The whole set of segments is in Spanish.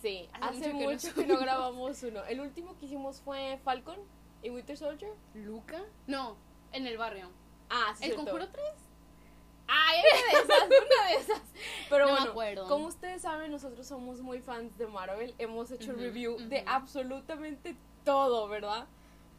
Sí, hace, mucho, que, no grabamos uno. El último que hicimos fue Falcon y Winter Soldier. ¿Luca? No, en el barrio. Ah, sí. ¿El Conjuro 3? Ay, una de esas, una de esas. Pero No me bueno, acuerdo. como ustedes saben, nosotros somos muy fans de Marvel. Hemos hecho Ujú, review de absolutamente todo, ¿verdad?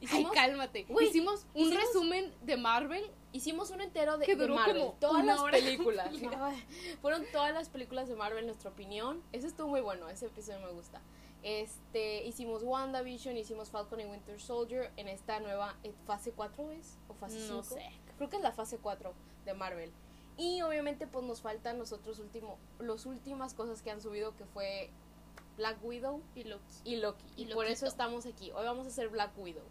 Ay, Hicimos, cálmate. Güey, hicimos un hicimos- resumen de Marvel. hicimos uno entero de, Que de duró Marvel. como todas las películas. Ay, Fueron todas las películas de Marvel, nuestra opinión. Ese estuvo muy bueno, ese episodio me gusta. Este, hicimos WandaVision, hicimos Falcon y Winter Soldier en esta nueva eh, fase 4 es o fase 5. No sé. Creo que es la fase 4 de Marvel. Y obviamente pues nos faltan nosotros último, los últimas cosas que han subido que fue Black Widow Y Loki. y Loki. Y, Y por eso estamos aquí. Hoy vamos a hacer Black Widow.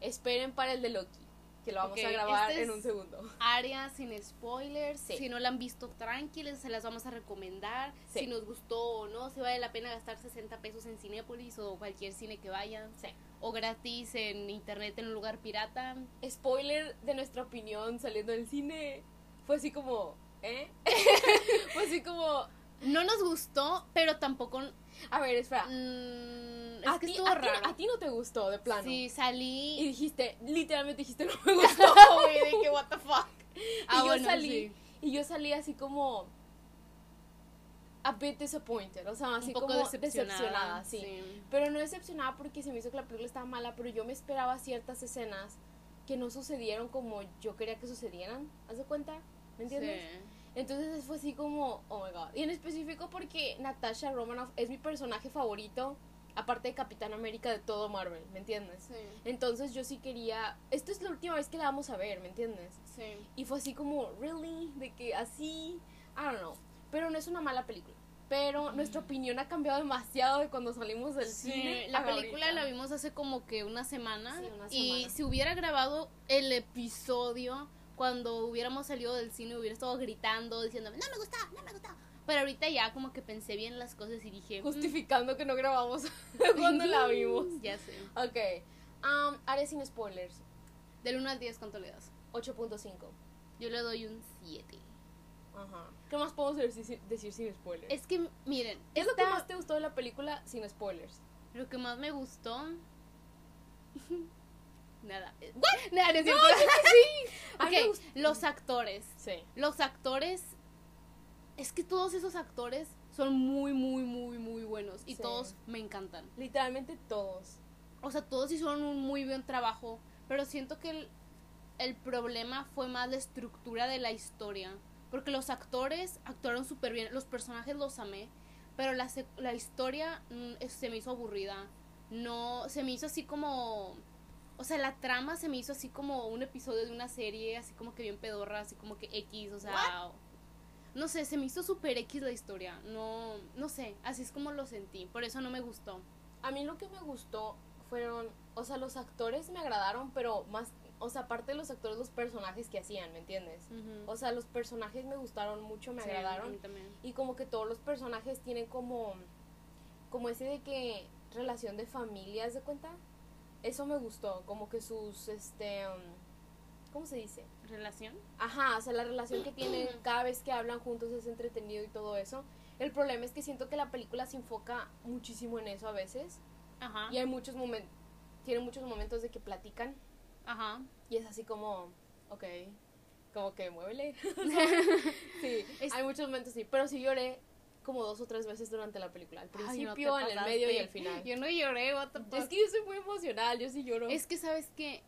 Esperen para el de Loki, que lo vamos a grabar este en un segundo. Área sin spoilers. Sí. Si no la han visto, tranquilos, se las vamos a recomendar. Sí. Si nos gustó o no, si vale la pena gastar 60 pesos en Cinépolis o cualquier cine que vayan. Sí. O gratis en internet en un lugar pirata. Spoiler de nuestra opinión saliendo del cine. Fue así como, ¿eh? Fue así como, No nos gustó, pero tampoco. A ver, espera. mm, es a, que estuvo a ti- raro. a ti no te gustó, de plano. Sí, Y salí. dijiste, literalmente dijiste, no me gustó, güey, de que what the fuck. Ah, y yo bueno, salí, sí. y yo salí así como a bit disappointed, o sea, así un poco como decepcionada. sí. Pero no decepcionada porque se me hizo que la película estaba mala, pero yo me esperaba ciertas escenas que no sucedieron como yo quería que sucedieran. ¿Haz de cuenta? ¿Me entiendes? Sí. Entonces fue así como, oh my god. Y en específico porque Natasha Romanoff es mi personaje favorito, aparte de Capitán América de todo Marvel, ¿me entiendes? Sí. Entonces yo sí quería, esta es la última vez que la vamos a ver, ¿me entiendes? Sí. Y fue así como, really, de que así, I don't know. Pero no es una mala película. Pero nuestra opinión ha cambiado demasiado de cuando salimos del Sí, cine. la a película ahorita. la vimos hace como que una semana, Sí, una y semana. si hubiera grabado el episodio cuando hubiéramos salido del cine hubiera estado gritando diciéndome no me gusta, no me gusta. Pero ahorita ya como que pensé bien las cosas y dije "Mm, Justificando que no grabamos cuando la vimos. ya sé. Ok. Um, área sin spoilers. Del 1 al 10 ¿cuánto le das? 8.5. Yo le doy un 7. Ajá. ¿Qué más podemos decir, decir sin spoilers? Es que miren, ¿Qué es lo que más te gustó de la película sin spoilers? lo que más me gustó nada. Nada, no mí me Ok, los actores. Sí. Los actores. Es que todos esos actores son muy, muy, muy, muy buenos. Y Sí. todos me encantan. Literalmente todos. O sea, todos hicieron un muy buen trabajo. Pero siento que el, el problema fue más la estructura de la historia. Porque los actores actuaron súper bien. Los personajes los amé. Pero la, la historia mm, se me hizo aburrida. No, se me hizo así como... O sea, la trama se me hizo así como un episodio de una serie, así como que bien pedorra, así como que X, o sea... No sé, se me hizo súper X la historia. No, no sé, así es como lo sentí. Por eso no me gustó. A mí lo que me gustó fueron, o sea, los actores me agradaron, pero más, o sea, aparte de los actores, los personajes que hacían, ¿me entiendes? O sea, los personajes me gustaron mucho, me Sí, a agradaron. Y como que todos los personajes tienen como, como ese de que relación de familia, ¿haz de cuenta? Eso me gustó, como que sus, este, um, ¿cómo se dice? ¿Relación? Ajá, o sea, la relación que tienen cada vez que hablan juntos es entretenido y todo eso. El problema es que siento que la película se enfoca muchísimo en eso a veces. Ajá. Y hay muchos momentos, tiene muchos momentos de que platican Ajá. y es así como, ok, como que muévele. sí, Es- hay muchos momentos sí, pero sí lloré como dos o tres veces durante la película, al Ay, no principio, en el medio y al final. Yo no lloré, what the fuck. Es que yo soy muy emocional, yo sí lloro. Es que, ¿sabes qué?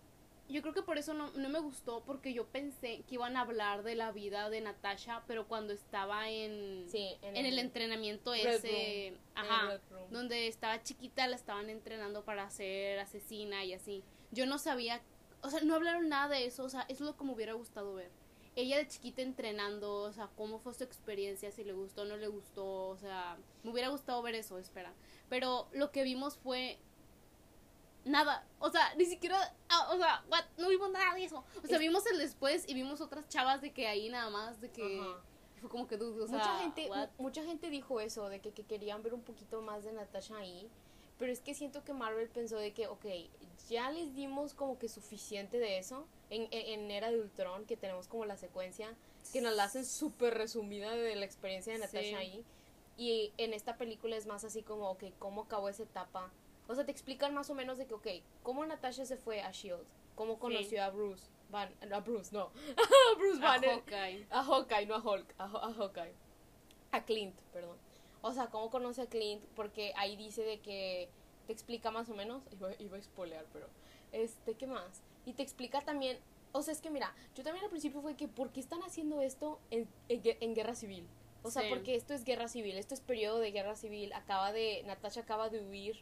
Yo creo que por eso no, no me gustó, porque yo pensé que iban a hablar de la vida de Natasha, pero cuando estaba en, sí, en el entrenamiento Red ese, ajá, Room. donde estaba chiquita, la estaban entrenando para ser asesina y así. Yo no sabía, o sea, no hablaron nada de eso, o sea, eso es lo que me hubiera gustado ver. Ella de chiquita entrenando, o sea, cómo fue su experiencia, si le gustó o no le gustó, o sea, me hubiera gustado ver eso, espera. Pero lo que vimos fue nada, o sea, ni siquiera, ah, o sea, what, no vimos nada de eso. O sea, vimos el después y vimos otras chavas de que ahí nada más, de que Ajá. fue como que, o sea, mucha gente what? mucha gente dijo eso de que, que querían ver un poquito más de Natasha ahí pero es que siento que Marvel pensó de que ok ya les dimos como que suficiente de eso en, en, era de Ultron que tenemos como la secuencia que nos la hacen súper resumida de la experiencia de Natasha Sí. ahí. Y en esta película es más así como, ok, ¿cómo acabó esa etapa? O sea, te explican más o menos de que, ok, ¿cómo Natasha se fue a S.H.I.E.L.D.? ¿Cómo conoció a Bruce? Van, a Bruce, no. a Bruce A Banner. Hawkeye. A Hawkeye, no a Hulk, a, a Hawkeye. A Clint, perdón. O sea, ¿cómo conoce a Clint? Porque ahí dice de que te explica más o menos, iba, iba a spoilear, pero, este, ¿qué más? Y te explica también, o sea, es que mira, yo también al principio fue que, ¿por qué están haciendo esto en, en, gue- en guerra civil? O sea, Sí. porque esto es guerra civil, esto es periodo de guerra civil, acaba de, Natasha acaba de huir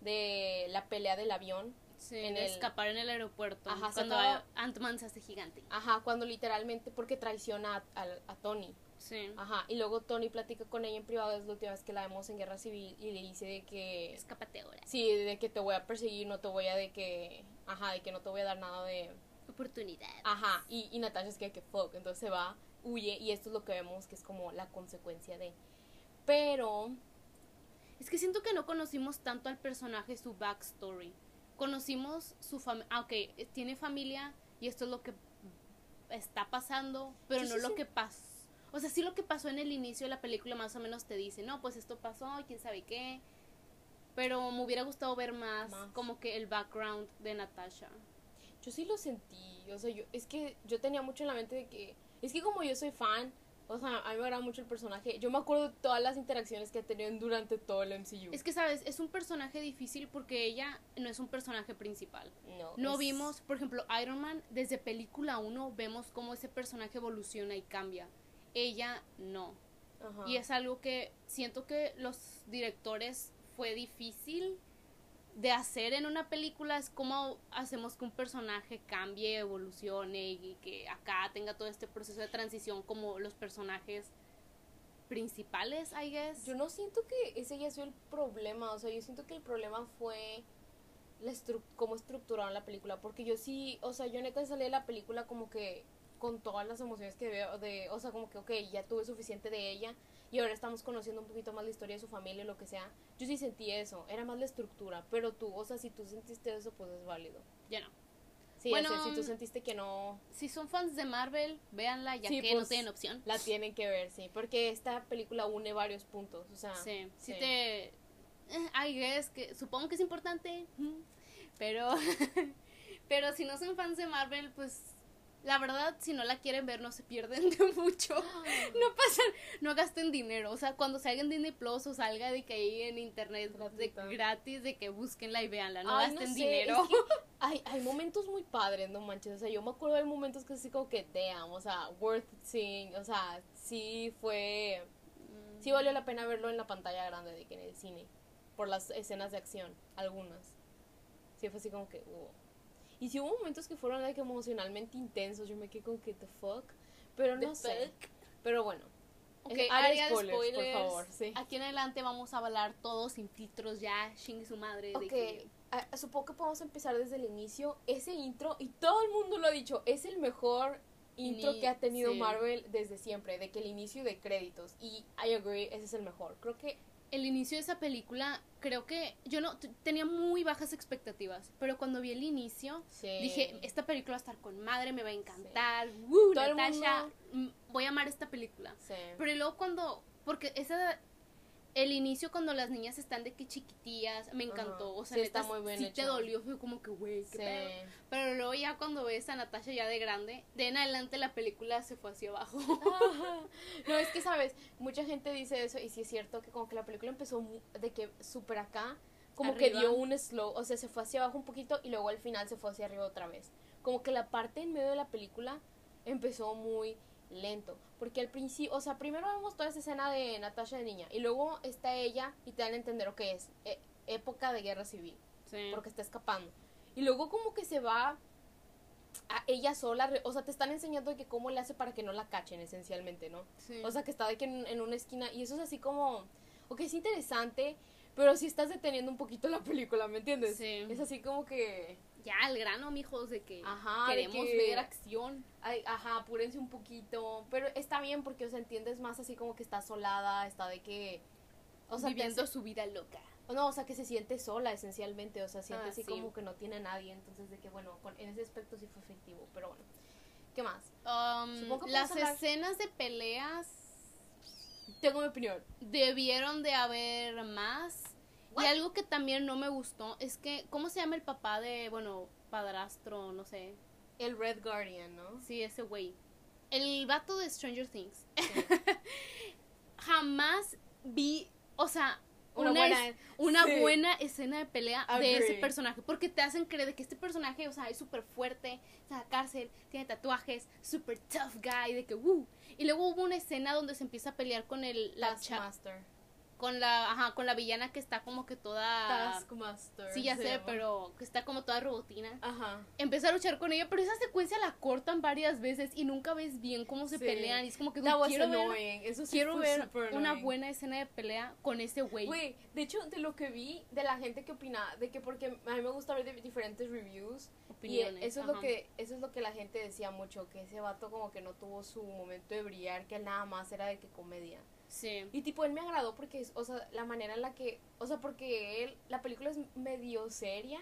de la pelea del avión, Sí, En de el- escapar en el aeropuerto. Ajá, cuando acaba- Ant-Man se hace gigante. ajá, cuando literalmente, porque traiciona a, a- a Tony. Sí. Ajá, y luego Tony platica con ella en privado, es la última vez que la vemos en Guerra Civil y le dice de que Escápate ahora. sí, de que te voy a perseguir, no te voy a de que ajá, de que no te voy a dar nada de Oportunidad. ajá, y, y Natasha es que que fuck, entonces se va, huye y esto es lo que vemos que es como la consecuencia de pero Es que siento que no conocimos tanto al personaje, su backstory. Conocimos su familia. Ah, ok, eh, tiene familia y esto es lo que está pasando, pero Sí, no sí, lo sí. que pasó. O sea, sí lo que pasó en el inicio de la película más o menos te dice, no, pues esto pasó y quién sabe qué. Pero me hubiera gustado ver más, Más. como que el background de Natasha. yo sí lo sentí, o sea, yo es que yo tenía mucho en la mente de que es que como yo soy fan, o sea, a mí me agrada mucho el personaje. Yo me acuerdo de todas las interacciones que ha tenido durante todo el MCU. Es que, ¿sabes? Es un personaje difícil porque ella no es un personaje principal. no, No es- vimos, por ejemplo, Iron Man, desde película 1 vemos cómo ese personaje evoluciona y cambia. Ella no. Ajá. Y es algo que siento que los directores fue difícil de hacer en una película. Es como hacemos que un personaje cambie, evolucione y que acá tenga todo este proceso de transición como los personajes principales, I guess. Yo no siento que ese haya sido el problema, o sea, yo siento que el problema fue la estru cómo estructuraron la película, porque yo sí, o sea, yo neta salí de la película como que con todas las emociones que veo, de, o sea, como que, ok, ya tuve suficiente de ella y ahora estamos conociendo un poquito más la historia de su familia y lo que sea. Yo sí sentí eso, era más la estructura, pero tú, o sea, si tú sentiste eso, pues es válido. Ya no. Sí, Bueno, o sea, si tú sentiste que no, Si son fans de Marvel, véanla ya Sí, que no pues, tienen opción. la tienen que ver, sí, porque esta película une varios puntos, o sea, Sí, sí, sí. te... eh, I guess que supongo que es importante, mm, pero... pero si no son fans de Marvel, pues... La verdad, si no la quieren ver, no se pierden de mucho. No pasan, no gasten dinero. O sea, cuando salga en Disney Plus o salga de que ahí en internet de, gratis, de que búsquenla y véanla. No Ay, gasten sé, dinero. es que hay, hay momentos muy padres, no manches. O sea, yo me acuerdo de momentos que así como que, damn, o sea, worth seeing. O sea, sí fue. Sí valió la pena verlo en la pantalla grande de que en el cine. Por las escenas de acción, algunas. Sí fue así como que, wow. Y sí hubo momentos que fueron like, emocionalmente intensos. Yo me quedé con que, the fuck. Pero no The sé. fuck. Pero bueno. Ok, Eh, área de spoilers, spoilers. por favor. Sí. Aquí en adelante vamos a hablar todos sin filtros ya, chingue su madre. de Ok, que- ah, supongo que podemos empezar desde el inicio. Ese intro, y todo el mundo lo ha dicho, es el mejor intro que ha tenido sí. Marvel desde siempre, de que el inicio de créditos. Y I agree, ese es el mejor. Creo que el inicio de esa película, creo que yo no tenía muy bajas expectativas, pero cuando vi el inicio, sí. dije, esta película va a estar con madre, me va a encantar, ¡Woo, Todo el Natasha, mundo- mm, voy a amar esta película. Sí. Pero luego cuando, porque esa, el inicio cuando las niñas están de que chiquitillas, me encantó, o sea, Sí, neta, está muy bien sí te dolió, fue como que, güey, qué Sí. pedo. Pero luego ya cuando ves a Natasha ya de grande, de en adelante la película se fue hacia abajo. No, es que, ¿sabes? Mucha gente dice eso, y sí es cierto que como que la película empezó de que súper acá, como que dio un slow, o sea, se fue hacia abajo un poquito y luego al final se fue hacia arriba otra vez. Como que la parte en medio de la película empezó muy lento, porque al principio, o sea, primero vemos toda esa escena de Natasha de niña, y luego está ella y te dan a entender lo que es eh, época de guerra civil Sí. porque está escapando. Y luego como que se va a ella sola, o sea, te están enseñando de que cómo le hace para que no la cachen esencialmente, ¿no? Sí. O sea, que está de que en, en una esquina y eso es así como, ok, es interesante, pero si estás deteniendo un poquito la película, ¿me entiendes? Sí. Es así como que, ya al grano, mijos, de que Ajá, de queremos que- ver acción. ay, ajá, apúrense un poquito, pero está bien porque, o sea, entiendes más así como que está solada, está de que, o sea, te viviendo su vida loca. No, o sea, que se siente sola esencialmente, o sea, siente Ah, así sí. como que no tiene a nadie, entonces de que bueno, con, en ese aspecto sí fue efectivo, pero bueno. ¿Qué más? Um, las escenas de peleas Tengo mi opinión. debieron de haber más. What? Y algo que también no me gustó es que, ¿cómo se llama el papá de, bueno, padrastro, no sé? El Red Guardian, ¿no? Sí, ese güey. El vato de Stranger Things. Jamás vi, o sea, Una una, buena- es- una sí. buena escena de pelea de ese personaje. Porque te hacen creer de que este personaje, o sea, es súper fuerte, está en la cárcel, tiene tatuajes, súper tough guy, de que, ¡uh! Y luego hubo una escena donde se empieza a pelear con el, la Taskmaster. Con la, ajá, con la villana que está como que toda... Taskmaster. Sí, ya sé, llama. pero que está como toda robotina. Ajá. Empieza a luchar con ella, pero esa secuencia la cortan varias veces y nunca ves bien cómo se Sí. pelean. Y es como que That "Dude, was quiero ver. Eso sí quiero ver una buena escena de pelea con ese güey. Güey, de hecho, de lo que vi de la gente que opina, de que porque a mí me gusta ver de diferentes reviews Opiniones, y eso es lo que eso es lo que la gente decía mucho, que ese vato como que no tuvo su momento de brillar, que nada más era de que comedia. Sí. Y tipo él me agradó porque es, o sea, la manera en la que, o sea, porque él la película es medio seria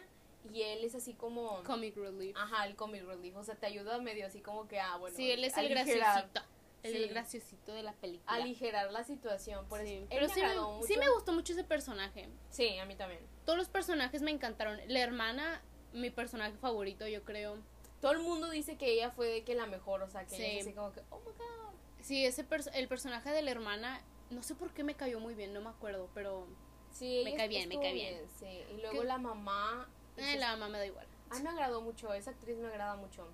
y él es así como Comic relief. ajá, el comic relief, o sea, te ayuda medio así como que ah, bueno, sí, él es el graciosito. El, graciosito de la película. aligerar la situación, por Sí, eso Pero me sí, me, agradó mucho. sí me gustó mucho ese personaje. Sí, a mí también. Todos los personajes me encantaron. La hermana, mi personaje favorito, yo creo. Todo el mundo dice que ella fue de que la mejor, o sea, que Sí. ella es así como que, oh my god. Sí, ese perso- el personaje de la hermana, no sé por qué me cayó muy bien, no me acuerdo, pero Sí, Me cae bien, me cae bien. Sí, y luego ¿Qué? la mamá. eh, la mamá me da igual. A mí me agradó mucho, esa actriz me agrada mucho.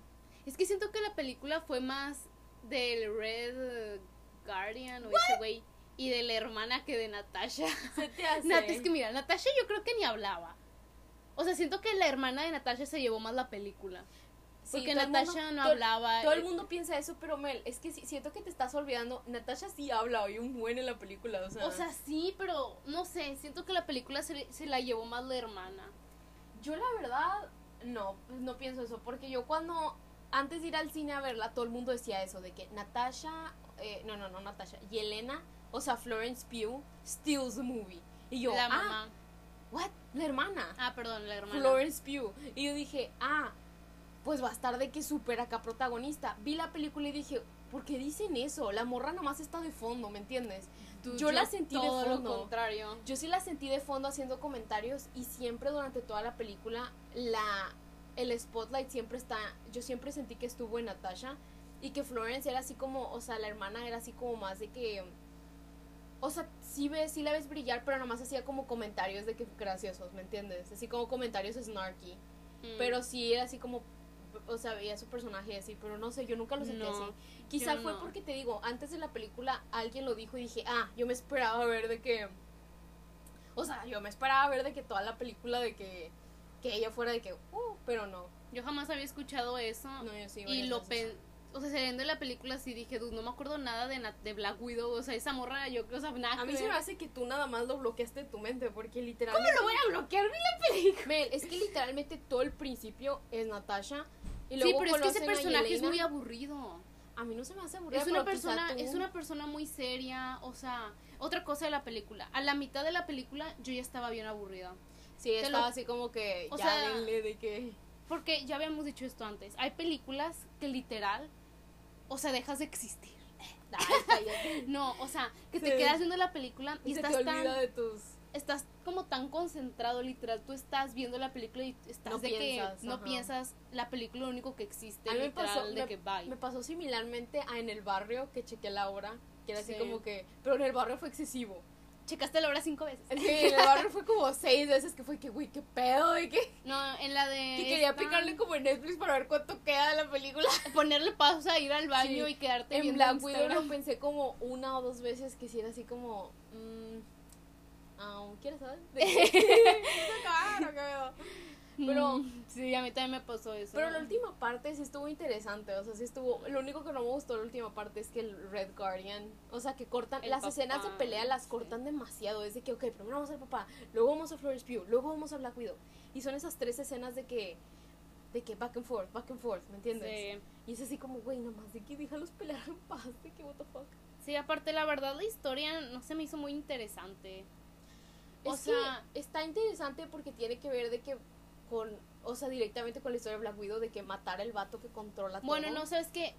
Es que siento que la película fue más del Red Guardian o ese güey y de la hermana que de Natasha. Se te hace. Nat- es que mira, Natasha yo creo que ni hablaba. O sea, siento que la hermana de Natasha se llevó más la película. Porque Natasha mundo- no todo- hablaba. Todo el eh, mundo piensa eso, pero Mel, es que si- siento que te estás olvidando. Natasha sí habla hoy un buen en la película, o sea. O sea, sí, pero no sé, siento que la película se, se la llevó más la hermana. yo la verdad, no, pues no pienso eso. Porque yo cuando. Antes de ir al cine a verla, todo el mundo decía eso: de que Natasha. eh, no, no, no, Natasha. Y Elena, o sea, Florence Pugh, steals the movie. Y yo, la ah, mamá. what? La hermana. Ah, perdón, la hermana. Florence Pugh. Y yo dije, ah, pues va a estar de que súper acá protagonista. Vi la película y dije, ¿por qué dicen eso? La morra nomás está de fondo, ¿me entiendes? Tú- yo la sentí de todo lo fondo. contrario. Yo sí la sentí de fondo haciendo comentarios y siempre durante toda la película la el spotlight siempre está, yo siempre sentí que estuvo en Natasha y que Florence era así como, o sea, la hermana era así como más de que o sea, sí ves, sí la ves brillar, pero nomás hacía como comentarios de que graciosos, ¿me entiendes? Así como comentarios snarky. Mm. Pero sí era así como, o sea, veía su personaje así, pero no sé, yo nunca lo sentí No, así. Quizá fue no. porque te digo, antes de la película alguien lo dijo y dije, ah, yo me esperaba ver de que, o sea, yo me esperaba ver de que toda la película de que, que ella fuera de que, uh, pero no. Yo jamás había escuchado eso. No, yo sí. y lo o sea, saliendo de la película sí dije, "Dude, no me acuerdo nada de, de Black Widow, o sea, esa morra yo creo, o sea, nada A mí se me hace que tú nada más lo bloqueaste de tu mente, porque literalmente... ¿Cómo lo voy a bloquear? Vi la película. Mel, es que literalmente todo el principio es Natasha. Y Sí, pero es que ese personaje es muy aburrido. A mí no se me hace aburrido. Es una persona, tú- es una persona muy seria, o sea, otra cosa de la película. A la mitad de la película yo ya estaba bien aburrida. Sí, te estaba lo- así como que o ya sea- denle de que... Porque ya habíamos dicho esto antes. Hay películas que literal, o sea, dejas de existir. No, o sea, que te quedas viendo la película y Y se estás te tan, olvida de tus... estás como tan concentrado, literal, tú estás viendo la película y estás No de piensas, que no ajá. piensas la película lo único que existe, A mí me literal, pasó, de me, que bye. me pasó similarmente a en el barrio que chequé la hora, que era así Sí. como que... Pero en el barrio fue excesivo. Checaste la hora cinco veces. Sí, en el barrio fue como seis veces que fue que, güey, qué pedo, y que, No, en la de que quería esta, picarle como en Netflix para ver cuánto queda de la película. ponerle pausa, ir al baño Sí. y quedarte En viendo Black Widow lo pensé como una o dos veces que si era así como... mm, ah, ¿Quieres saber? De que- ¿Quieres acabar o qué? Pero- Mm, sí, a mí también me pasó eso. Pero la última parte sí estuvo interesante, o sea, sí estuvo... Lo único que no me gustó la última parte es que el Red Guardian, o sea, que cortan... El las papá, escenas de pelea las sí. cortan demasiado, es de que, ok, primero vamos al papá, luego vamos a Florence Pugh, luego vamos a Black Widow. Y son esas tres escenas de que... De que back and forth, back and forth, ¿me entiendes? Sí. Y es así como, güey, nomás de que déjalos pelear en paz, de que, what the fuck. Sí, aparte, la verdad, la historia no se me hizo muy interesante. O sea- que está interesante porque tiene que ver de que con, o sea, directamente con la historia de Black Widow de que matar el vato que controla todo. Bueno, no, sabes que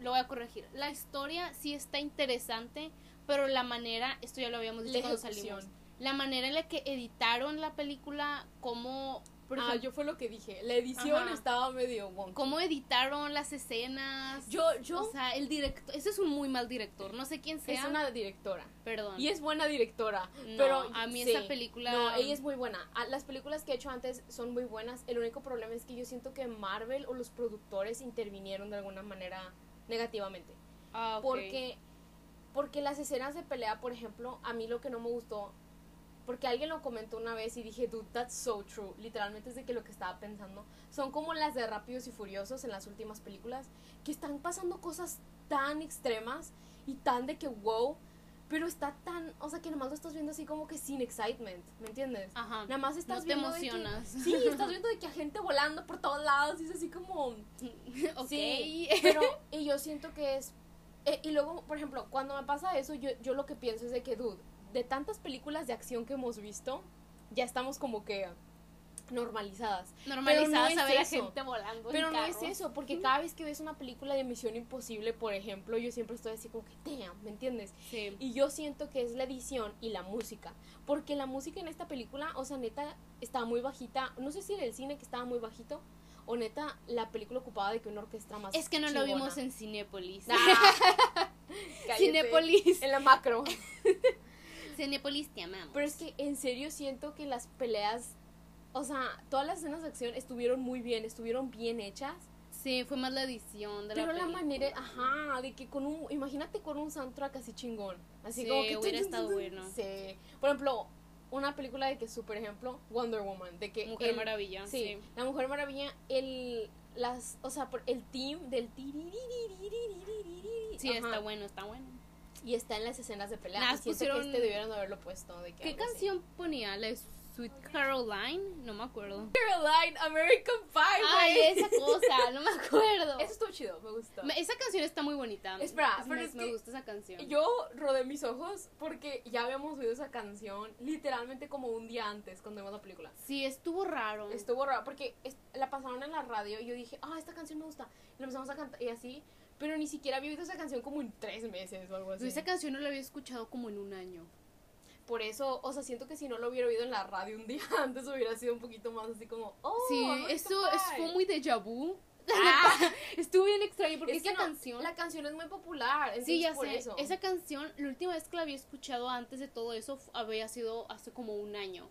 lo voy a corregir. La historia sí está interesante, pero la manera, esto ya lo habíamos dicho La cuando ejecución. salimos. La manera en la que editaron la película, cómo, por ah, yo fue lo que dije. La edición Ajá. estaba medio wonky. cómo editaron las escenas. Yo, yo, o sea, el director, ese es un muy mal director, no sé quién sea, es una directora. perdón. Y es buena directora. No, pero a mí sí. esa película No, ella es muy buena. Ah, Las películas que he hecho antes son muy buenas. El único problema es que yo siento que Marvel o los productores intervinieron de alguna manera negativamente. Ah, ok. Porque, porque las escenas de pelea, por ejemplo, a mí lo que no me gustó, porque alguien lo comentó una vez y dije, dude, that's so true. Literalmente es de que lo que estaba pensando. Son como las de Rápidos y Furiosos en las últimas películas, que están pasando cosas tan extremas y tan de que wow, pero está tan, o sea, que nomás lo estás viendo así como que sin excitement, ¿me entiendes? Ajá. Nada más estás no te viendo de que- emocionas. sí, estás viendo de que hay gente volando por todos lados y es así como... ok. Sí, pero y yo siento que es eh, y luego, por ejemplo, cuando me pasa eso, yo, yo lo que pienso es de que, dude, de tantas películas de acción que hemos visto, ya estamos como que normalizadas. Normalizadas Pero no a ver a es eso. gente volando. en Pero no es eso, porque cada vez que ves una película de Misión Imposible, por ejemplo, yo siempre estoy así como que, damn, ¿me entiendes? Sí. Y yo siento que es la edición y la música. Porque la música en esta película, o sea, neta, estaba muy bajita. No sé si en el cine que estaba muy bajito, o neta, la película ocupaba de que una orquesta más. Es que no lo vimos en Cinépolis. Ah, cállate. Cinépolis. En la macro. Cinépolis te amamos. Pero es que en serio siento que las peleas, o sea, todas las escenas de acción estuvieron muy bien, estuvieron bien hechas. Sí, fue más la edición de Pero la la manera, ajá, de que con un, imagínate con un soundtrack así chingón. Así Sí, como que. hubiera estado bueno. Sí. Por ejemplo, una película de que, super ejemplo, Wonder Woman, de que. Mujer el- Maravilla. Sí, Sí. la Mujer Maravilla, el. Las, o sea, por el team del Sí, Ajá. está bueno, está bueno. Y está en las escenas de pelea. Siento pusieron- que este debieron haberlo puesto. De que ¿Qué algo así. canción ponía? ¿La Sweet Caroline? No me acuerdo. Caroline, American Pie, Ay, güey. esa cosa, no me acuerdo. Eso estuvo chido, me gustó. Esa canción está muy bonita. Espera, Es- pero me, es me gusta esa canción. Yo rodé mis ojos porque ya habíamos oído esa canción literalmente como un día antes cuando vimos la película. Sí, estuvo raro. Estuvo raro porque la pasaron en la radio y yo dije, ah, esta canción me gusta. Y la empezamos a cantar y así, pero ni siquiera había oído esa canción como en tres meses o algo así. Esa canción no la había escuchado como en un año. Por eso, o sea, siento que si no lo hubiera oído en la radio un día antes hubiera sido un poquito más así como, oh, sí, American eso, Pie". eso fue muy déjà vu. Ah, Estuvo bien extraño porque es que esa no, canción. la canción es muy popular, Sí, ya por sé. eso. Esa canción, la última vez que la había escuchado antes de todo eso había sido hace como un año.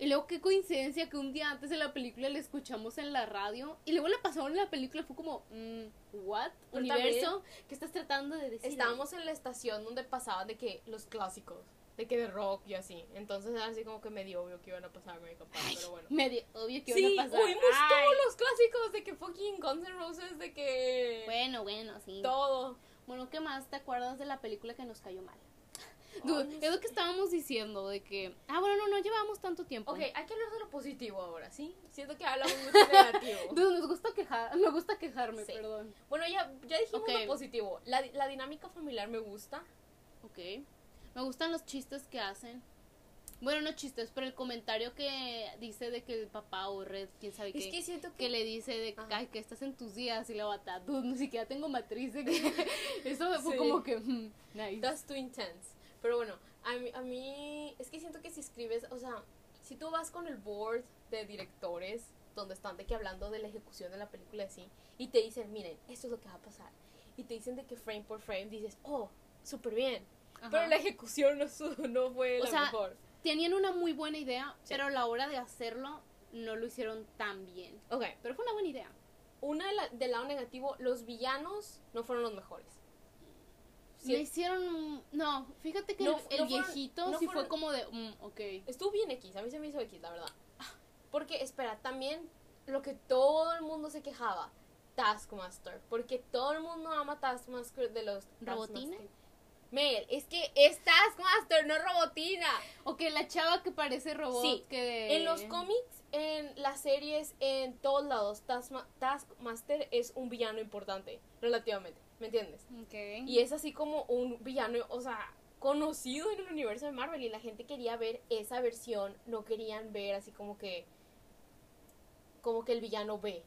Y luego qué coincidencia que un día antes de la película la escuchamos en la radio y luego la pasaron en la película fue como, mm, what? Pero Universo, ¿qué estás tratando de decir? Estábamos en la estación donde pasaban de que los clásicos, de que de rock y así. Entonces era así como que medio obvio que iban a pasar American Pie, pero bueno. Medio obvio que Sí, iban a pasar. oímos Ay, todos los clásicos de que fucking Guns N' Roses, de que Bueno, bueno, sí. todo. Bueno, ¿qué más te acuerdas de la película que nos cayó mal? Dude, no es lo que estábamos diciendo de que, ah, bueno, no, no llevamos tanto tiempo. Ok, hay que hablar de lo positivo ahora, ¿sí? Siento que hablamos mucho negativo. Dude, nos gusta quejar, me gusta quejarme, Sí. perdón. Bueno, ya, ya dijimos lo positivo. La, la dinámica familiar me gusta. Ok. Me gustan los chistes que hacen. Bueno, no chistes, pero el comentario que dice de que el papá o Red, quién sabe Es qué, que siento que... que le dice de que, ay, que estás en tus días y la bata, dude, ni siquiera tengo matriz. de que- Eso fue Sí. como que, mm, nice. That's too intense. Pero bueno, a mí, a mí es que siento que si escribes, o sea, si tú vas con el board de directores, donde están de que hablando de la ejecución de la película así, y te dicen, miren, esto es lo que va a pasar, y te dicen de que frame por frame, dices, oh, súper bien. Ajá. Pero la ejecución no, fue O la sea, mejor. Tenían una muy buena idea, Sí. pero a la hora de hacerlo no lo hicieron tan bien. Ok, Pero fue una buena idea. una de la- del lado negativo, los villanos no fueron los mejores. Sí, Le hicieron. No, fíjate que No, el, el no fueron- viejito no sí fueron- fue como de. mm, ok. Estuvo bien X, a mí se me hizo X, la verdad. Porque, espera, también lo que todo el mundo se quejaba, Taskmaster. Porque todo el mundo ama Taskmaster de los... ¿Robotina? Mel, es que es Taskmaster, no Robotina. Ok, la chava que parece robot. Sí, que En los cómics, en las series, en todos lados, Taskma- Taskmaster es un villano importante, relativamente, ¿me entiendes? Ok. Y es así como un villano, o sea, conocido en el universo de Marvel y la gente quería ver esa versión, no querían ver así como que como que el villano B,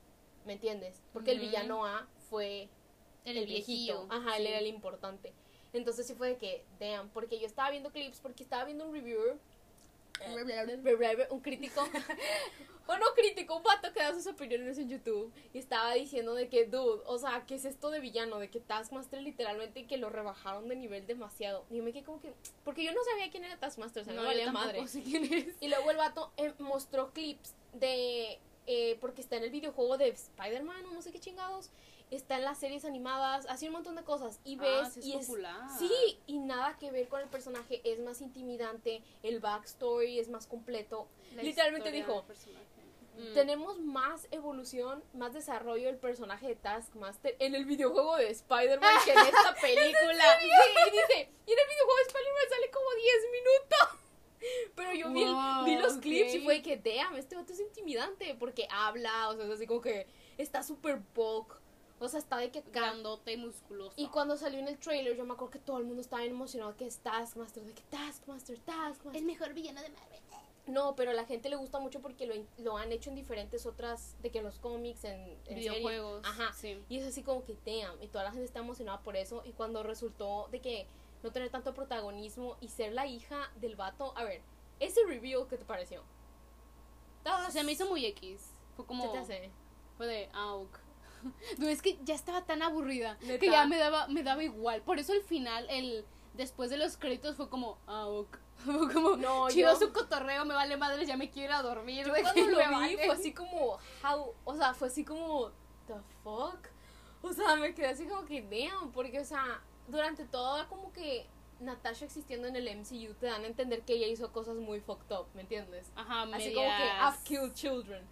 ¿me entiendes? Porque el villano A fue El, viejito. Ajá, él era el importante. Entonces sí fue de que, damn, porque yo estaba viendo clips, porque estaba viendo un reviewer, un crítico, o no crítico, un vato que da sus opiniones en YouTube y estaba diciendo de que, dude, o sea, ¿qué es esto de villano? De que Taskmaster literalmente que lo rebajaron de nivel demasiado. Y yo me quedé como que, porque yo no sabía quién era Taskmaster, o sea, no, No, valía madre. sé quién es. Y luego el vato eh, mostró clips de. eh, porque está en el videojuego de Spider-Man o no sé qué chingados. Está en las series animadas, hace un montón de cosas. Y ves. Ah, sí es y popular. Sí, y nada que ver con el personaje. Es más intimidante. El backstory es más completo. La Literalmente dijo. Mm. Tenemos más evolución, más desarrollo del personaje de Taskmaster en el videojuego de Spider-Man que en esta película. Sí, y dice, y en el videojuego de Spider-Man sale como 10 minutos. Pero yo vi, Wow, vi los clips y fue que, damn, este vato es intimidante porque habla, o sea, es así como que está súper bulk. O sea, está de que. Grandote y musculoso. Y cuando salió en el trailer, yo me acuerdo que todo el mundo estaba bien emocionado que es Taskmaster, de que Taskmaster, Taskmaster. el mejor villano de Marvel. No, pero a la gente le gusta mucho porque lo, lo han hecho en diferentes otras, de que los cómics, en, en series. Videojuegos. Ajá. Sí. Y es así como que, damn, y toda la gente está emocionada por eso. Y cuando resultó de que no tener tanto protagonismo y ser la hija del vato, a ver, ese reveal, ¿qué te pareció? O sea, me hizo muy X. Fue como. ¿Qué te hace? Fue de, ah. No, es que ya estaba tan aburrida ¿Neta? que ya me daba, me daba igual. Por eso el final, el después de los créditos fue como, ah, ok. Fue como, No, chido yo- su cotorreo, me vale madre, ya me quiero ir a dormir. Yo cuando lo vi vale. fue así como, how, o sea, fue así como, the fuck. O sea, me quedé así como que, damn, porque, o sea, durante toda como que Natasha existiendo en el MCU te dan a entender que ella hizo cosas muy fucked up, ¿me entiendes? Ajá, Así como que, medias- I've killed children.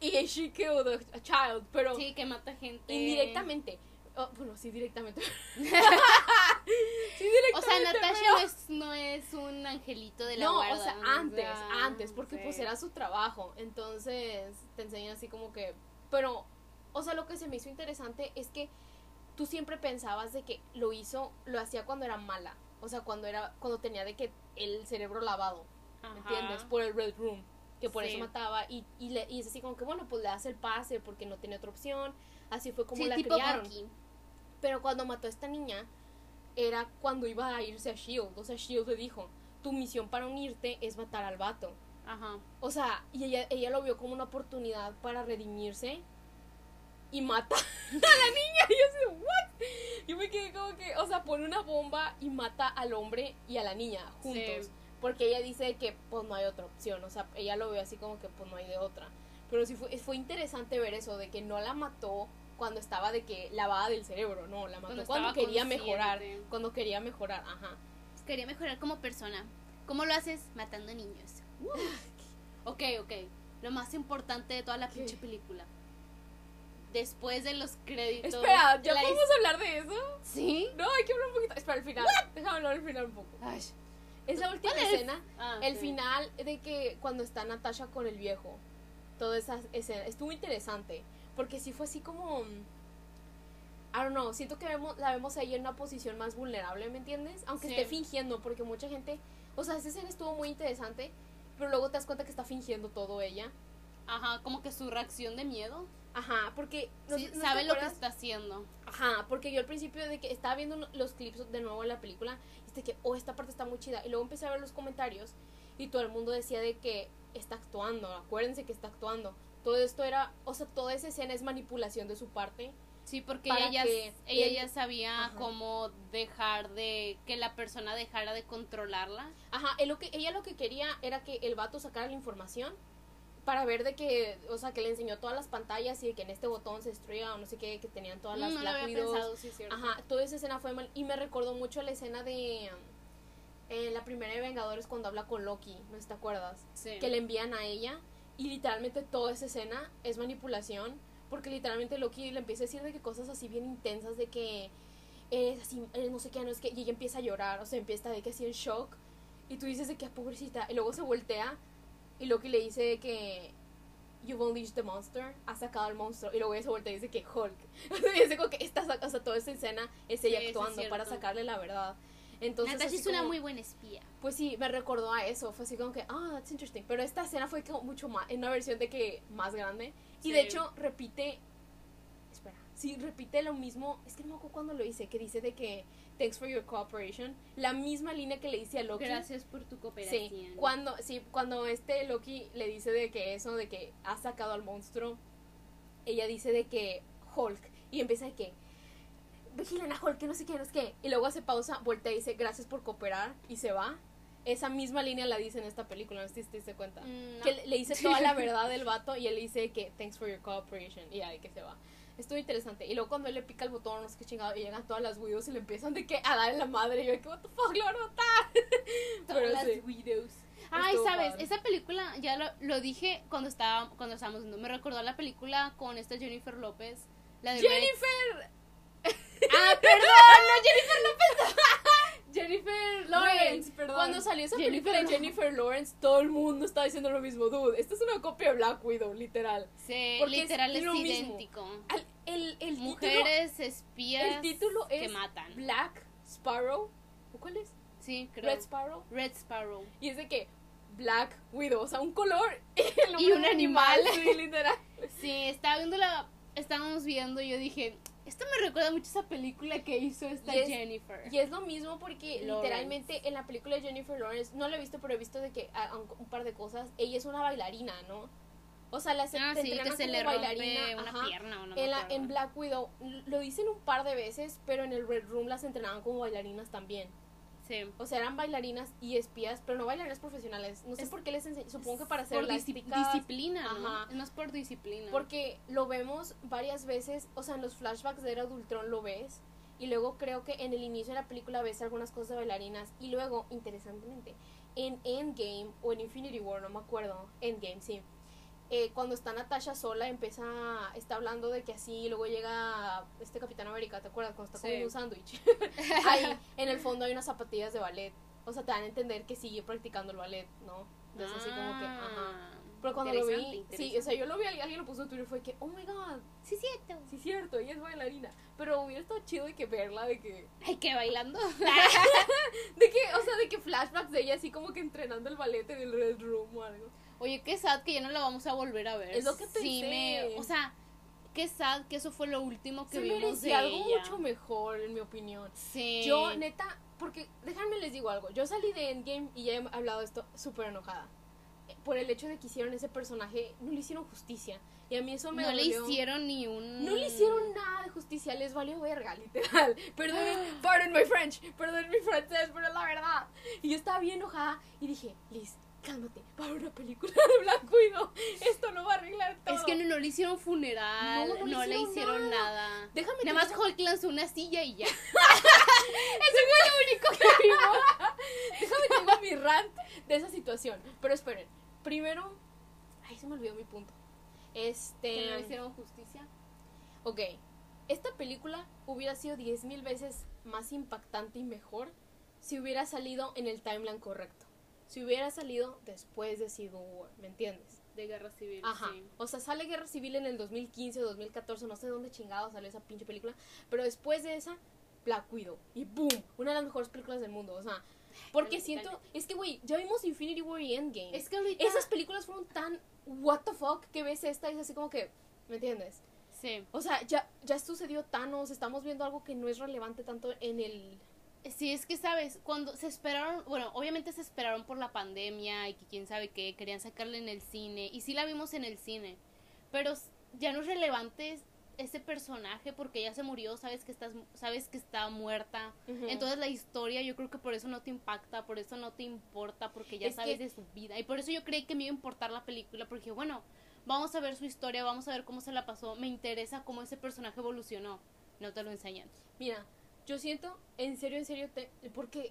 Y she killed a, a child, pero Sí, que mata gente. indirectamente. Oh, bueno, sí, directamente. sí, O sea, Natasha no es, no es un angelito de la no, guarda. o sea, antes, antes, porque sí. pues era su trabajo. Entonces, te enseñan así como que. Pero, o sea, lo que se me hizo interesante es que tú siempre pensabas de que lo hizo, lo hacía cuando era mala. O sea, cuando era, cuando tenía de que el cerebro lavado, ¿me entiendes? Por el Red Room. Que por Sí. eso mataba. Y, y, le, y es así como que, bueno, pues le hace el pase porque no tiene otra opción. Así fue como Sí, la tipo criaron. Bucky. Pero cuando mató a esta niña, era cuando iba a irse a Shield. O sea, Shield le dijo: Tu misión para unirte es matar al vato. Ajá. O sea, y ella, ella lo vio como una oportunidad para redimirse y mata a la niña. Y yo así, ¿what? Yo me quedé como que, o sea, pone una bomba y mata al hombre y a la niña juntos. Sí. Porque ella dice que pues no hay otra opción. O sea, ella lo ve así como que pues no hay de otra. Pero sí fue, fue interesante ver eso, de que no la mató cuando estaba de que lavada del cerebro, no, la mató Cuando cuando, quería consciente. mejorar. Cuando quería mejorar, ajá. Quería mejorar como persona. ¿Cómo lo haces? Matando niños. ok, ok. Lo más importante de toda la ¿Qué? pinche película. Después de los créditos. Espera, ¿ya la podemos his- hablar de eso? ¿Sí? No, hay que hablar un poquito. Espera, al final. Déjame hablar al final un poco. Ay. Esa última ¿Cuál es? escena, Ah, el sí. final de que cuando está Natasha con el viejo, toda esa escena, estuvo interesante, porque sí fue así como, I don't know, siento que vemos, la vemos ahí en una posición más vulnerable, ¿me entiendes? Aunque Sí. esté fingiendo, porque mucha gente, o sea, esa escena estuvo muy interesante, pero luego te das cuenta que está fingiendo todo ella. Ajá, como que su reacción de miedo. Ajá, porque no Sí, sé- ¿no te sabe lo que está haciendo. Ajá, porque yo al principio de que estaba viendo los clips de nuevo en la película, y de que, oh, esta parte está muy chida. Y luego empecé a ver los comentarios y todo el mundo decía de que está actuando, acuérdense que está actuando. Todo esto era, o sea, toda esa escena es manipulación de su parte. Sí, porque ella, que ella él- ya sabía Ajá. cómo dejar de. que la persona dejara de controlarla. Ajá, él lo que, ella lo que quería era que el vato sacara la información para ver de que, o sea, que le enseñó todas las pantallas y de que en este botón se destruía o no sé qué, que tenían todas las Mm, no había pensado, sí, es cierto. Ajá, toda esa escena fue mal. Y me recordó mucho la escena de. en la primera de Vengadores cuando habla con Loki, ¿no te acuerdas? Sí. Que le envían a ella. Y literalmente toda esa escena es manipulación. Porque literalmente Loki le empieza a decir de que cosas así bien intensas, de que es así, eh, no sé qué, no es que. Y ella empieza a llorar, o sea, empieza de que así en shock. Y tú dices de que "Ah, pobrecita. Y luego se voltea. Y Loki le dice de que. You've unleashed the monster, has sacado al monstruo. Y luego ella se voltea y dice que Hulk. y es como que esta, o sea, toda esa escena es ella Sí, es actuando para sacarle la verdad. Entonces, Natasha es una muy buena espía. Pues sí, me recordó a eso. Fue así como que, ah, that's interesting. Pero esta escena fue como mucho más, en una versión de que más grande. Y de Sí. hecho, repite. Espera. Sí, repite lo mismo. Es que no me acuerdo cuándo lo hice. Que dice de que, thanks for your cooperation. La misma línea que le dice a Loki. Gracias por tu cooperación. Sí, cuando, sí, cuando este Loki le dice de que eso, de que ha sacado al monstruo, ella dice de que Hulk, y empieza de que vigilen a Hulk, que no sé qué, no sé qué, y luego hace pausa, voltea y dice gracias por cooperar, y se va. Esa misma línea la dice en esta película, no sé si te diste cuenta. Mm, no. Que le, le dice toda la verdad del vato y él le dice que thanks for your cooperation, y ahí que se va. Estuvo interesante. Y luego cuando él le pica el botón, no sé qué chingado, y llegan todas las widows y le empiezan de que a dar en la madre. Y yo, que what the fuck, lo van a matar. Todas Pero las sí. widows. Ay, Estuvo sabes, padre. esa película ya lo, lo dije cuando estaba cuando estábamos viendo. Me recordó la película con esta Jennifer López, la de. Jennifer Ah, perdón, no Jennifer López. Jennifer Lawrence, perdón. Cuando salió esa Jennifer película de. Jennifer Lawrence, todo el mundo estaba diciendo lo mismo, dude. Esta es una copia de Black Widow, literal. Sí, Porque literal es, lo mismo. idéntico. Al- el, el Mujeres espías el título que es matan. título Black Sparrow. ¿O ¿Cuál es? Sí, creo. Red Sparrow. Red Sparrow. Y es de que Black Widow, o sea, un color Y un animal. Sí, literal. Sí, estaba viendo la estábamos viendo y yo dije, esto me recuerda mucho a esa película que hizo esta Y es- Jennifer. Y es lo mismo porque Lawrence. literalmente en la película de Jennifer Lawrence, no la he visto, pero he visto de que a- un, un par de cosas, ella es una bailarina, ¿no? O sea, la ah, te sí, que se como le bailarina, rompe una ajá. pierna o no me En, la, en Black Widow lo dicen un par de veces, pero en el Red Room las entrenaban como bailarinas también. Sí. O sea, eran bailarinas y espías, pero no bailarinas profesionales. No sé Es- por qué les enseñan. Supongo que para hacer por elásticas, disciplina, ¿no? Ajá. Es más por disciplina. Porque lo vemos varias veces, o sea, en los flashbacks de Era de Ultron lo ves. Y luego creo que en el inicio de la película ves algunas cosas de bailarinas. Y luego, interesantemente, en Endgame o en Infinity War, no me acuerdo. Endgame, sí. Eh, cuando está Natasha sola, empieza, está hablando de que así, luego llega este Capitán América, ¿te acuerdas? Cuando está Sí. comiendo un sándwich. Ahí, en el fondo hay unas zapatillas de ballet. O sea, te dan a entender que sigue practicando el ballet, ¿no? Entonces, así como que, ajá. Ah, Pero cuando lo vi, sí, o sea, yo lo vi, alguien lo puso en Twitter y fue que, oh my god, Sí, cierto. sí es cierto, ella es bailarina. Pero hubiera estado chido de que verla, de que, Ay, que bailando. de que, o sea, de que flashbacks de ella así como que entrenando el ballet en el Red Room o algo. Oye, qué sad que ya no la vamos a volver a ver. Es lo que Sí pensé. me, o sea, qué sad que eso fue lo último que Se vimos de algo ella. mucho mejor, en mi opinión. Sí. Yo, neta, porque, déjame les digo algo, yo salí de Endgame y ya he hablado de esto súper enojada. Eh, Por el hecho de que hicieron ese personaje, no le hicieron justicia. Y a mí eso me no le dolió. hicieron ni un No le hicieron nada de justicia, les valió verga, literal. Perdón, pardon my French, perdón mi francés, pero la verdad. Y yo estaba bien enojada y dije, Liz, cálmate, para una película de Black Widow, esto no va a arreglar todo. Es que no, no le hicieron funeral, No, no, no le le hicieron nada. nada. Déjame Nada más Hulk lanzó una silla y ya. Déjame te digo mi rant de esa situación. Pero esperen, primero, ay, se me olvidó mi punto. Este, Que no le hicieron justicia. Ok, esta película hubiera sido 10.000 veces más impactante y mejor si hubiera salido en el timeline correcto. Si hubiera salido después de Civil War, ¿me entiendes? De guerra civil. Ajá. sí. O sea, sale Guerra Civil en el 2015 o 2014, no sé dónde chingado salió esa pinche película, pero después de esa, Black Widow. Y boom, una de las mejores películas del mundo, o sea, porque siento, es que güey, ya vimos Infinity War y Endgame. Es que ahorita. Esas películas fueron tan what the fuck que ves esta y es así como que, ¿me entiendes? Sí. O sea, ya, ya sucedió Thanos, estamos viendo algo que no es relevante tanto en el... Sí, es que sabes, cuando se esperaron, bueno, obviamente se esperaron por la pandemia y que quién sabe qué, querían sacarla en el cine, y sí la vimos en el cine, pero ya no es relevante ese personaje porque ya se murió, sabes que estás, sabes que está muerta, Ujú. entonces la historia yo creo que por eso no te impacta, por eso no te importa, porque ya Es sabes que- de su vida, y por eso yo creí que me iba a importar la película, porque bueno, vamos a ver su historia, vamos a ver cómo se la pasó, me interesa cómo ese personaje evolucionó, no te lo enseñan. Mira, yo siento, en serio, en serio, te- porque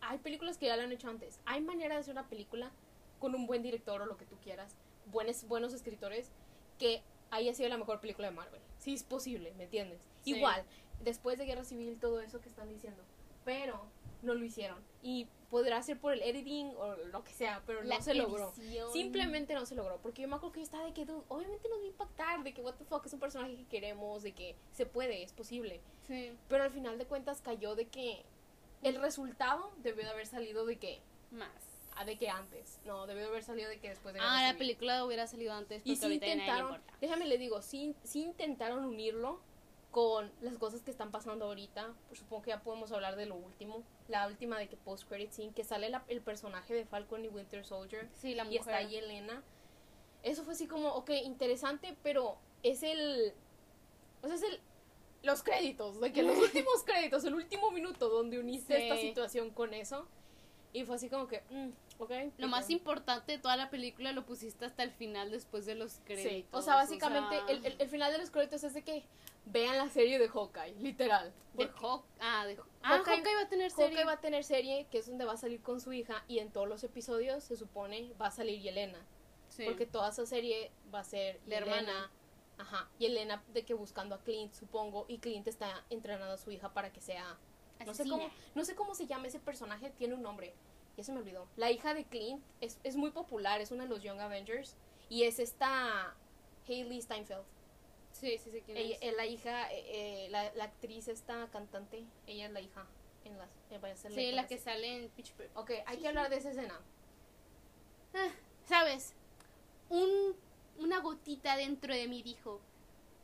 hay películas que ya lo han hecho antes. Hay manera de hacer una película con un buen director o lo que tú quieras, buenos, buenos escritores, que haya sido la mejor película de Marvel. Sí es posible, ¿me entiendes? Sí. Igual, después de Guerra Civil, todo eso que están diciendo. Pero no lo hicieron. Y podrá ser por el editing o lo que sea, pero no se logró. Simplemente no se logró, porque yo me acuerdo que yo estaba de que, dude, obviamente nos va a impactar, de que what the fuck es un personaje que queremos, de que se puede, es posible. Sí. Pero al final de cuentas cayó de que el resultado debió de haber salido de que Más. Ah, de que antes. No, debió haber salido de que después de Ah, la película hubiera salido antes porque Y ahorita nadie le intentaron, déjame le digo, sí, sí intentaron unirlo con las cosas que están pasando ahorita. Pues supongo que ya podemos hablar de lo último. La última de que post credit scene, que sale la- el personaje de Falcon y Winter Soldier Sí, la y mujer. está ahí Elena. Eso fue así como, ok, interesante, pero es el... O sea, es el... Los créditos, de que los últimos créditos, el último minuto donde uniste Sí. esta situación con eso. Y fue así como que, mm, ok. Lo más importante de toda la película lo pusiste hasta el final después de los créditos. Sí, o sea, básicamente sea, El, el- el final de los créditos es de que vean la serie de Hawkeye, literal. de Porque Hawk, ah, de ah, Hawkeye- Hawkeye va a tener serie. Hawkeye va a tener serie que es donde va a salir con su hija y en todos los episodios se supone va a salir Yelena. Sí. Porque toda esa serie va a ser La Yelena. hermana. Ajá, y Elena de que buscando a Clint, supongo, y Clint está entrenando a su hija para que sea no sé cómo no sé cómo se llama ese personaje, tiene un nombre. Ya se me olvidó. La hija de Clint es, es muy popular, es una de los Young Avengers y es esta Hailey Steinfeld. Sí, sí, sí, quién Ella, es. eh, la hija, eh, eh, la, la actriz esta cantante, ella es la hija en las ser Sí, la que sale en Pitch Perfect. Ok, hay que hablar de esa escena. Ah, ¿Sabes? Un, una gotita dentro de mí dijo,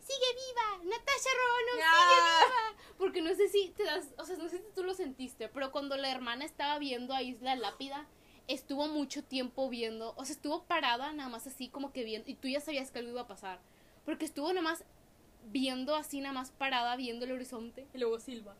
sigue viva, Natasha Romanoff, sigue viva. Porque no sé si te das, o sea, no sé si tú lo sentiste, pero cuando la hermana estaba viendo a Isla Lápida, estuvo mucho tiempo viendo, o sea, estuvo parada nada más así como que viendo, y tú ya sabías que algo iba a pasar, porque estuvo nada más viendo así, nada más parada, viendo el horizonte. Y luego Silva.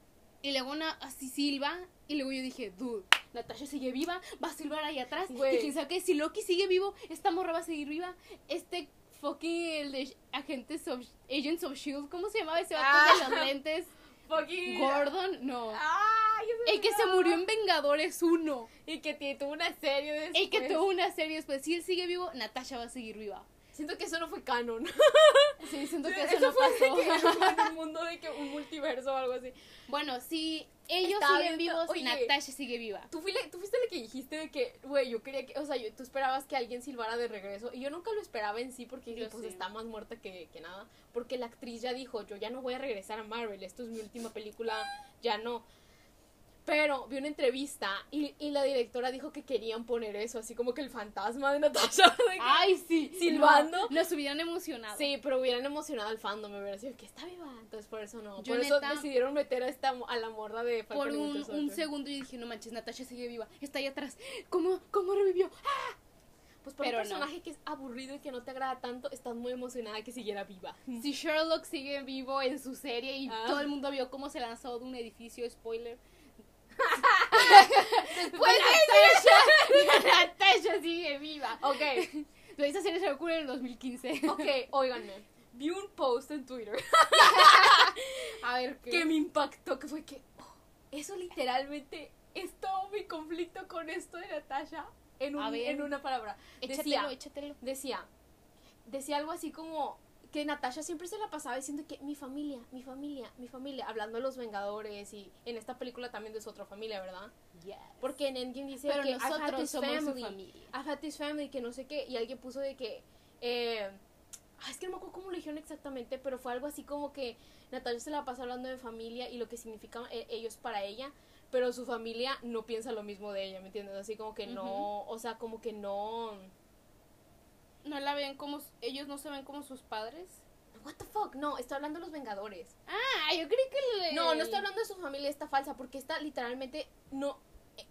Y luego una, así silba. Y luego yo dije, dude, Natasha sigue viva, va a silbar ahí atrás. Güey. Y quién sabe qué, si Loki sigue vivo, esta morra va a seguir viva. Este fucking el de Agentes of Agents of Shield, ¿cómo se llamaba ese vato Ah. de los lentes? Fucking. Gordon, no. Ah, El que se murió en Vengadores 1. Y que tuvo una serie después. El que tuvo una serie después. Si él sigue vivo, Natasha va a seguir viva. Siento que eso no fue canon. Sí, siento que eso eso no fue pasó. de que fue en un mundo de que un multiverso o algo así. Bueno, si ellos siguen vivos, oye. Natasha sigue viva. Tú, fuiste, tú fuiste la que dijiste de que, güey, yo quería que, o sea, yo- tú esperabas que alguien silbara de regreso y yo nunca lo esperaba en sí porque dije, pues sí. está más muerta que, que nada. Porque la actriz ya dijo, yo ya no voy a regresar a Marvel, esto es mi última película, ya no. Pero vi una entrevista y, y la directora dijo que querían poner eso, así como que el fantasma de Natasha. de Ay, sí. Silbando. No, nos hubieran emocionado. Sí, pero hubieran emocionado al fandom, me hubiera sido que está viva. Entonces por eso no. Yo por eso neta- decidieron meter a esta a la morra de Falcon Por un, un segundo yo dije, no manches, Natasha sigue viva. Está ahí atrás. ¿Cómo, cómo revivió? Pues por pero un no. personaje que es aburrido y que no te agrada tanto, estás muy emocionada que siguiera viva. Si Sherlock sigue vivo en su serie y Ah. todo el mundo vio cómo se lanzó de un edificio, spoiler. Después Natasha, Natasha sigue viva. Ok, Pero esa serie se me ocurre en el 2015. ok, óiganme. Vi un post en Twitter A ver, ¿qué? que me impactó, que fue que oh, eso literalmente es todo mi conflicto con esto de Natasha en, un, en una palabra. Échatelo, Decía, échatelo. decía, decía algo así como que Natasha siempre se la pasaba diciendo que mi familia, mi familia, mi familia, hablando de los Vengadores y en esta película también de su otra familia, ¿verdad? Yes. Porque en Endgame dice Pero que nosotros somos su family, familia. I've had this family, que no sé qué, y alguien puso de que, eh, ah, es que no me acuerdo cómo lo dijeron exactamente, pero fue algo así como que Natasha se la pasa hablando de familia y lo que significan eh, ellos para ella, pero su familia no piensa lo mismo de ella, ¿me entiendes? Así como que no, o sea, como que no... ¿No la ven como, ellos no se ven como sus padres? What the fuck? No, está hablando de los Vengadores. Ah, yo creí que le... No, no estoy hablando de su familia, está falsa, porque está literalmente no.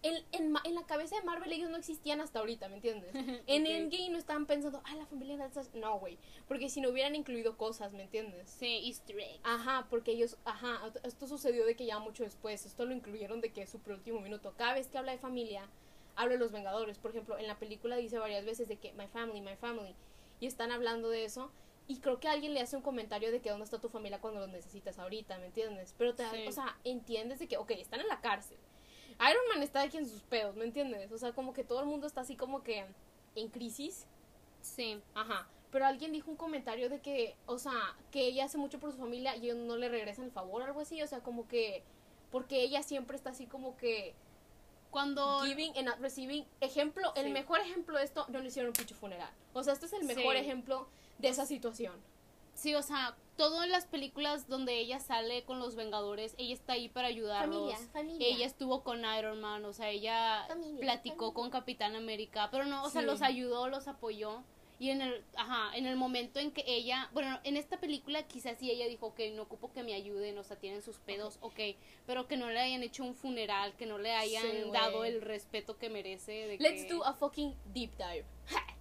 En, en, la cabeza de Marvel ellos no existían hasta ahorita, ¿me entiendes? En Ok. Endgame no estaban pensando, ah, la familia de Natasha. No, güey. Porque si no hubieran incluido cosas, ¿me entiendes? Sí, easter egg. Ajá, porque ellos, ajá, esto sucedió de que ya mucho después, esto lo incluyeron de que es su último minuto. Cada vez que habla de familia, habla de los Vengadores. Por ejemplo, en la película dice varias veces de que my family, my family. Y están hablando de eso. Y creo que alguien le hace un comentario de que dónde está tu familia cuando los necesitas ahorita, ¿me entiendes? Pero te, Sí. o sea, entiendes de que, ok, están en la cárcel. Iron Man está aquí en sus pedos, ¿me entiendes? O sea, como que todo el mundo está así como que en crisis. Sí. Ajá. Pero alguien dijo un comentario de que, o sea, que ella hace mucho por su familia y ellos no le regresan el favor, algo así. O sea, como que, porque ella siempre está así como que Cuando... giving and not receiving. Ejemplo, el Sí. mejor ejemplo de esto no le hicieron un pinche funeral. O sea, este es el mejor Sí. ejemplo de esa situación. Sí, o sea, todas las películas donde ella sale con los Vengadores, ella está ahí para ayudarlos. Familia, familia. Ella estuvo con Iron Man, o sea, ella Familia, platicó con Capitán América, pero no, o sea, Sí. los ayudó, los apoyó. Y en el, ajá, en el momento en que ella, bueno, en esta película quizás sí ella dijo, ok, no ocupo que me ayuden, o sea, tienen sus pedos, ok, pero que no le hayan hecho un funeral, que no le hayan Sí, dado el respeto que merece. De Let's que- do a fucking deep dive.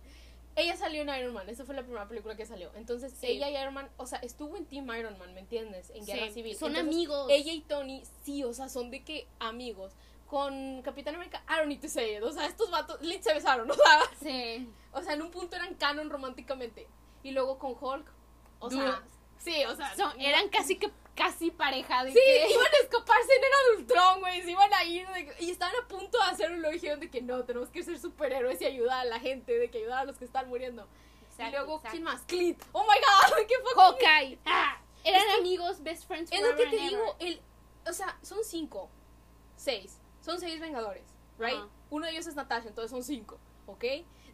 Ella salió en Iron Man, esa fue la primera película que salió. Entonces, Sí. ella y Iron Man, o sea, estuvo en Team Iron Man, ¿me entiendes? En Guerra Sí, Civil. son Entonces, amigos. Ella y Tony, sí, o sea, son de que amigos. Con Capitán América, I don't need to say it. O sea, estos vatos lit se besaron, o sea, Sí. o sea, en un punto eran canon románticamente. Y luego con Hulk, o Dude. sea, sí, o sea, eran casi que casi pareja de Sí, que- iban a escaparse en el Ultron, güey. Se iban a ir de y estaban a punto de hacerlo. Y lo dijeron de que no, tenemos que ser superhéroes y ayudar a la gente, de que ayudar a los que están muriendo. Exacto, y luego, exacto. ¿quién más? Clint. Oh my god, qué fucking. Hawkeye. Ah, eran amigos, best friends. Es lo que te digo, el, o sea, son cinco, seis, son seis Vengadores, right? Ajá. Uno de ellos es Natasha, entonces son cinco, ¿ok?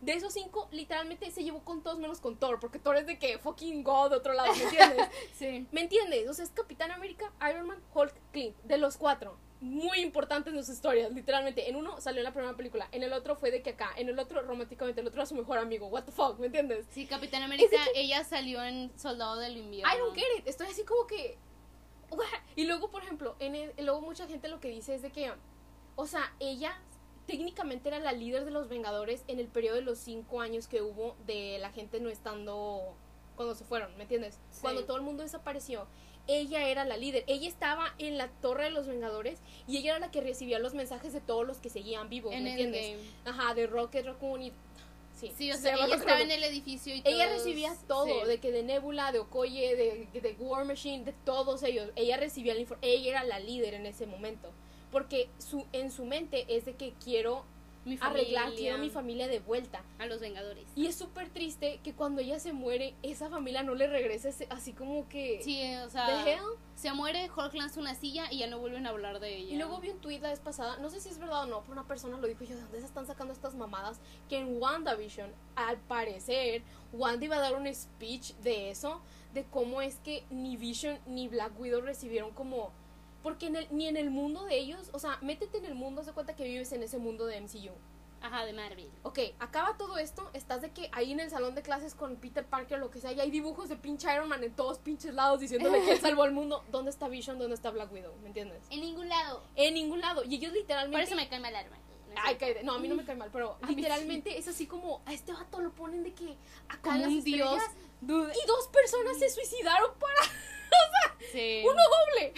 De esos cinco, literalmente se llevó con todos menos con Thor, porque Thor es de que fucking God de otro lado, ¿me entiendes? Sí. ¿Me entiendes? O sea, es Capitán América, Iron Man, Hulk, Clint, de los cuatro. Muy importantes en sus historias, literalmente. En uno salió en la primera película, en el otro fue de que acá, en el otro románticamente, el otro era su mejor amigo. What the fuck, ¿me entiendes? Sí, Capitán América, ella salió en Soldado del Invierno. I don't get it. Estoy así como que. Y luego, por ejemplo, en el- luego mucha gente lo que dice es de que, o sea, ella técnicamente era la líder de los Vengadores en el periodo de los cinco años que hubo de la gente no estando cuando se fueron, ¿me entiendes? Sí. Cuando todo el mundo desapareció, ella era la líder. Ella estaba en la torre de los Vengadores y ella era la que recibía los mensajes de todos los que seguían vivos, En ¿me entiendes? Ajá, de Rocket Raccoon y sí. Sí, o se sea, ella estaba en el edificio y Ella recibía todo, sí. de que de Nebula, de Okoye, de, de War Machine, de todos ellos. Ella recibía la información, ella era la líder en ese momento. Porque su, en su mente es de que quiero Mi arreglar, quiero mi familia de vuelta. A los Vengadores. Y es súper triste que cuando ella se muere, esa familia no le regrese ese- así como que... Sí, o ¿The sea, hell? se muere, Hulk lanza una silla y ya no vuelven a hablar de ella. Y luego vi un tweet la vez pasada, no sé si es verdad o no, pero una persona lo dijo yo, ¿de dónde se están sacando estas mamadas? Que en WandaVision, al parecer, Wanda iba a dar un speech de eso, de cómo es que ni Vision ni Black Widow recibieron como... Porque en el, ni en el mundo de ellos, o sea, métete en el mundo, se cuenta que vives en ese mundo de MCU. Ajá, de Marvel. Ok, acaba todo esto, estás de que ahí en el salón de clases con Peter Parker o lo que sea, y hay dibujos de pinche Iron Man en todos pinches lados diciéndole que él salvó al mundo. ¿Dónde está Vision? ¿Dónde está Black Widow? ¿Me entiendes? En ningún lado. En ningún lado. Y ellos literalmente... Por eso me cae mal Iron Man. Ay, cállate. No, a mí no me cae mal, pero literalmente es así como a este vato lo ponen de que acá un dios. Dude. y dos personas se suicidaron para Sí. uno doble.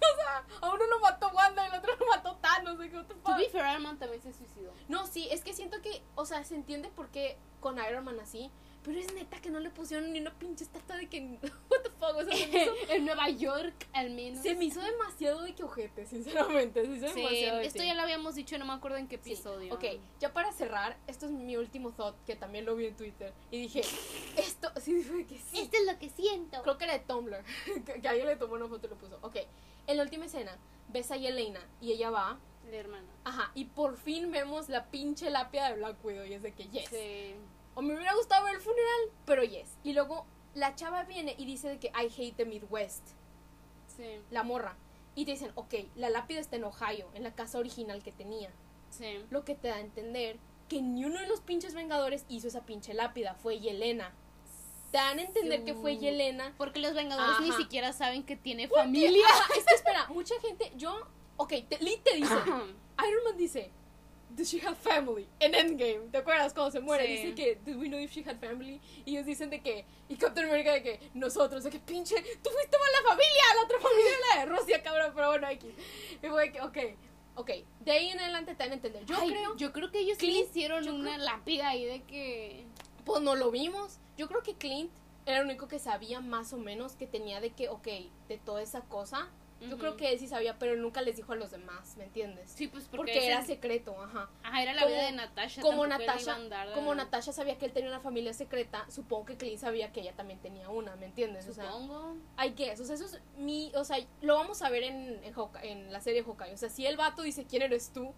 O sea, a uno lo mató Wanda y al otro lo mató Thanos. the To be fair, Iron Man también se suicidó. No, sí, es que siento que, o sea, se entiende por qué con Iron Man así, pero es neta que no le pusieron ni una pinche estatua de que, what the fuck, o sea, se me hizo, en Nueva York, al menos. se me hizo demasiado de que ojete, sinceramente, se hizo Sí, demasiado de esto ya lo habíamos dicho, no me acuerdo en qué Sí, episodio. Ok, ya para cerrar, esto es mi último thought, que también lo vi en Twitter, y dije, esto, sí, fue que sí. Esto es lo que siento. Creo que era de Tumblr, que, que alguien le tomó una foto y lo puso. Ok, en la última escena, ves a Yelena, y ella va, La hermana. ajá, y por fin vemos la pinche lápida de Black Widow, y es de que yes. Sí. O me hubiera gustado ver el funeral, pero yes. Y luego la chava viene y dice de que I hate the Midwest, Sí. la morra. Y te dicen, ok, la lápida está en Ohio, en la casa original que tenía. Sí. Lo que te da a entender que ni uno de los pinches Vengadores hizo esa pinche lápida, fue Yelena. Te dan a entender que fue. Yelena. Porque los Vengadores ni Ajá. siquiera saben que tiene Porque- familia. Ajá, es que espera, mucha gente, yo, ok, te, Lee te dice, Iron Man dice, Does she have family? En Endgame, ¿te acuerdas cuando se muere? Sí. Dice que, Did we know if she had family? Y ellos dicen de que, y Captain America de que, nosotros, de que pinche, tú fuiste más la familia, la otra familia la de Rusia, cabrón, pero bueno, aquí. Y fue que, ok, ok, de ahí en adelante te dan a entender. Yo Ay, creo, Yo creo que ellos le hicieron una lápida ahí de que. Pues no lo vimos. Yo creo que Clint era el único que sabía más o menos que tenía de que, ok, de toda esa cosa. Yo creo que él sí sabía, pero nunca les dijo a los demás, ¿me entiendes? Sí, pues porque, era secreto, ajá. Ajá, era la como- vida de Natasha. como Natasha, sabía que él tenía una familia secreta, supongo que Clint sabía que ella también tenía una, ¿me entiendes? O sea, Supongo. hay que, o sea, eso es mi, o sea, lo vamos a ver en, en, Hawkeye- en la serie Hawkeye, o sea, si el vato dice, ¿quién eres tú?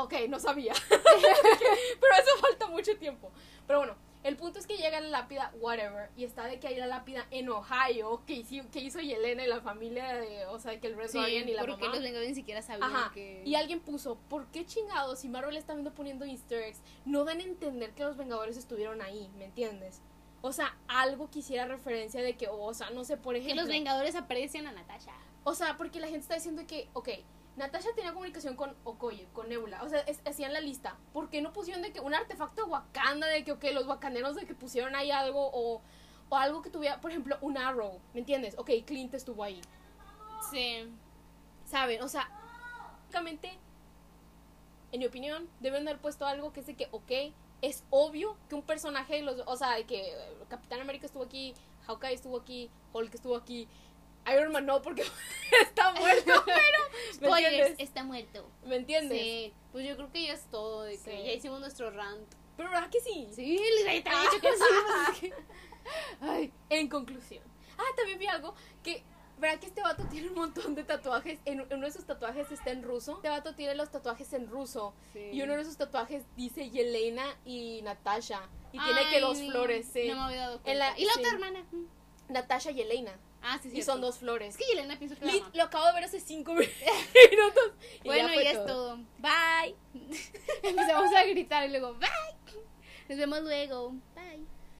Ok, no sabía, pero eso falta mucho tiempo, pero bueno, El punto es que llega la lápida, whatever, y está de que hay la lápida en Ohio que hizo, que hizo Yelena y la familia de, o sea, que el Red Sí, Guardian y la porque mamá. los Vengadores ni siquiera sabían Ajá. que... Y alguien puso, ¿por qué chingados si Marvel está viendo poniendo easter eggs? No dan a entender que los Vengadores estuvieron ahí, ¿me entiendes? O sea, algo quisiera referencia de que, o sea, no sé, por que ejemplo... los Vengadores aprecian a Natasha. O sea, porque la gente está diciendo que, ok, Natasha tenía comunicación con Okoye, con Nebula. O sea, es- hacían la lista. ¿Por qué no pusieron de que un artefacto de Wakanda, de que, ok, los wakanderos de que pusieron ahí algo o, o algo que tuviera, por ejemplo, un arrow, ¿me entiendes? Ok, Clint estuvo ahí. Sí. ¿Saben? O sea, básicamente, en mi opinión, deben haber puesto algo que es de que, ok, es obvio que un personaje los. O sea, de que eh, Capitán América estuvo aquí, Hawkeye estuvo aquí, Hulk estuvo aquí. Iron Man no, porque está muerto, pero. ¿Me Spoilers, está muerto. ¿Me entiendes? Sí, pues yo creo que ya es todo, de que Sí. ya hicimos nuestro rant. Pero ¿verdad que sí? Sí, les había dicho que sí. Ay, en conclusión. Ah, también vi algo que. ¿Verdad que este vato tiene un montón de tatuajes? En uno de sus tatuajes está en ruso. Este vato tiene los tatuajes en ruso. Sí. Y uno de sus tatuajes dice Yelena y Natasha. Y tiene que dos Ay, flores, sí. No me había dado cuenta. En la- y la sí. otra hermana. Mm. Natasha y Yelena. Ah, sí, Y cierto. son dos flores. Es que Yelena pienso que Lit- lo acabo de ver hace cinco minutos. Y Bueno, ya es todo. Bye. Empezamos a gritar y luego, bye. Nos vemos luego. Bye.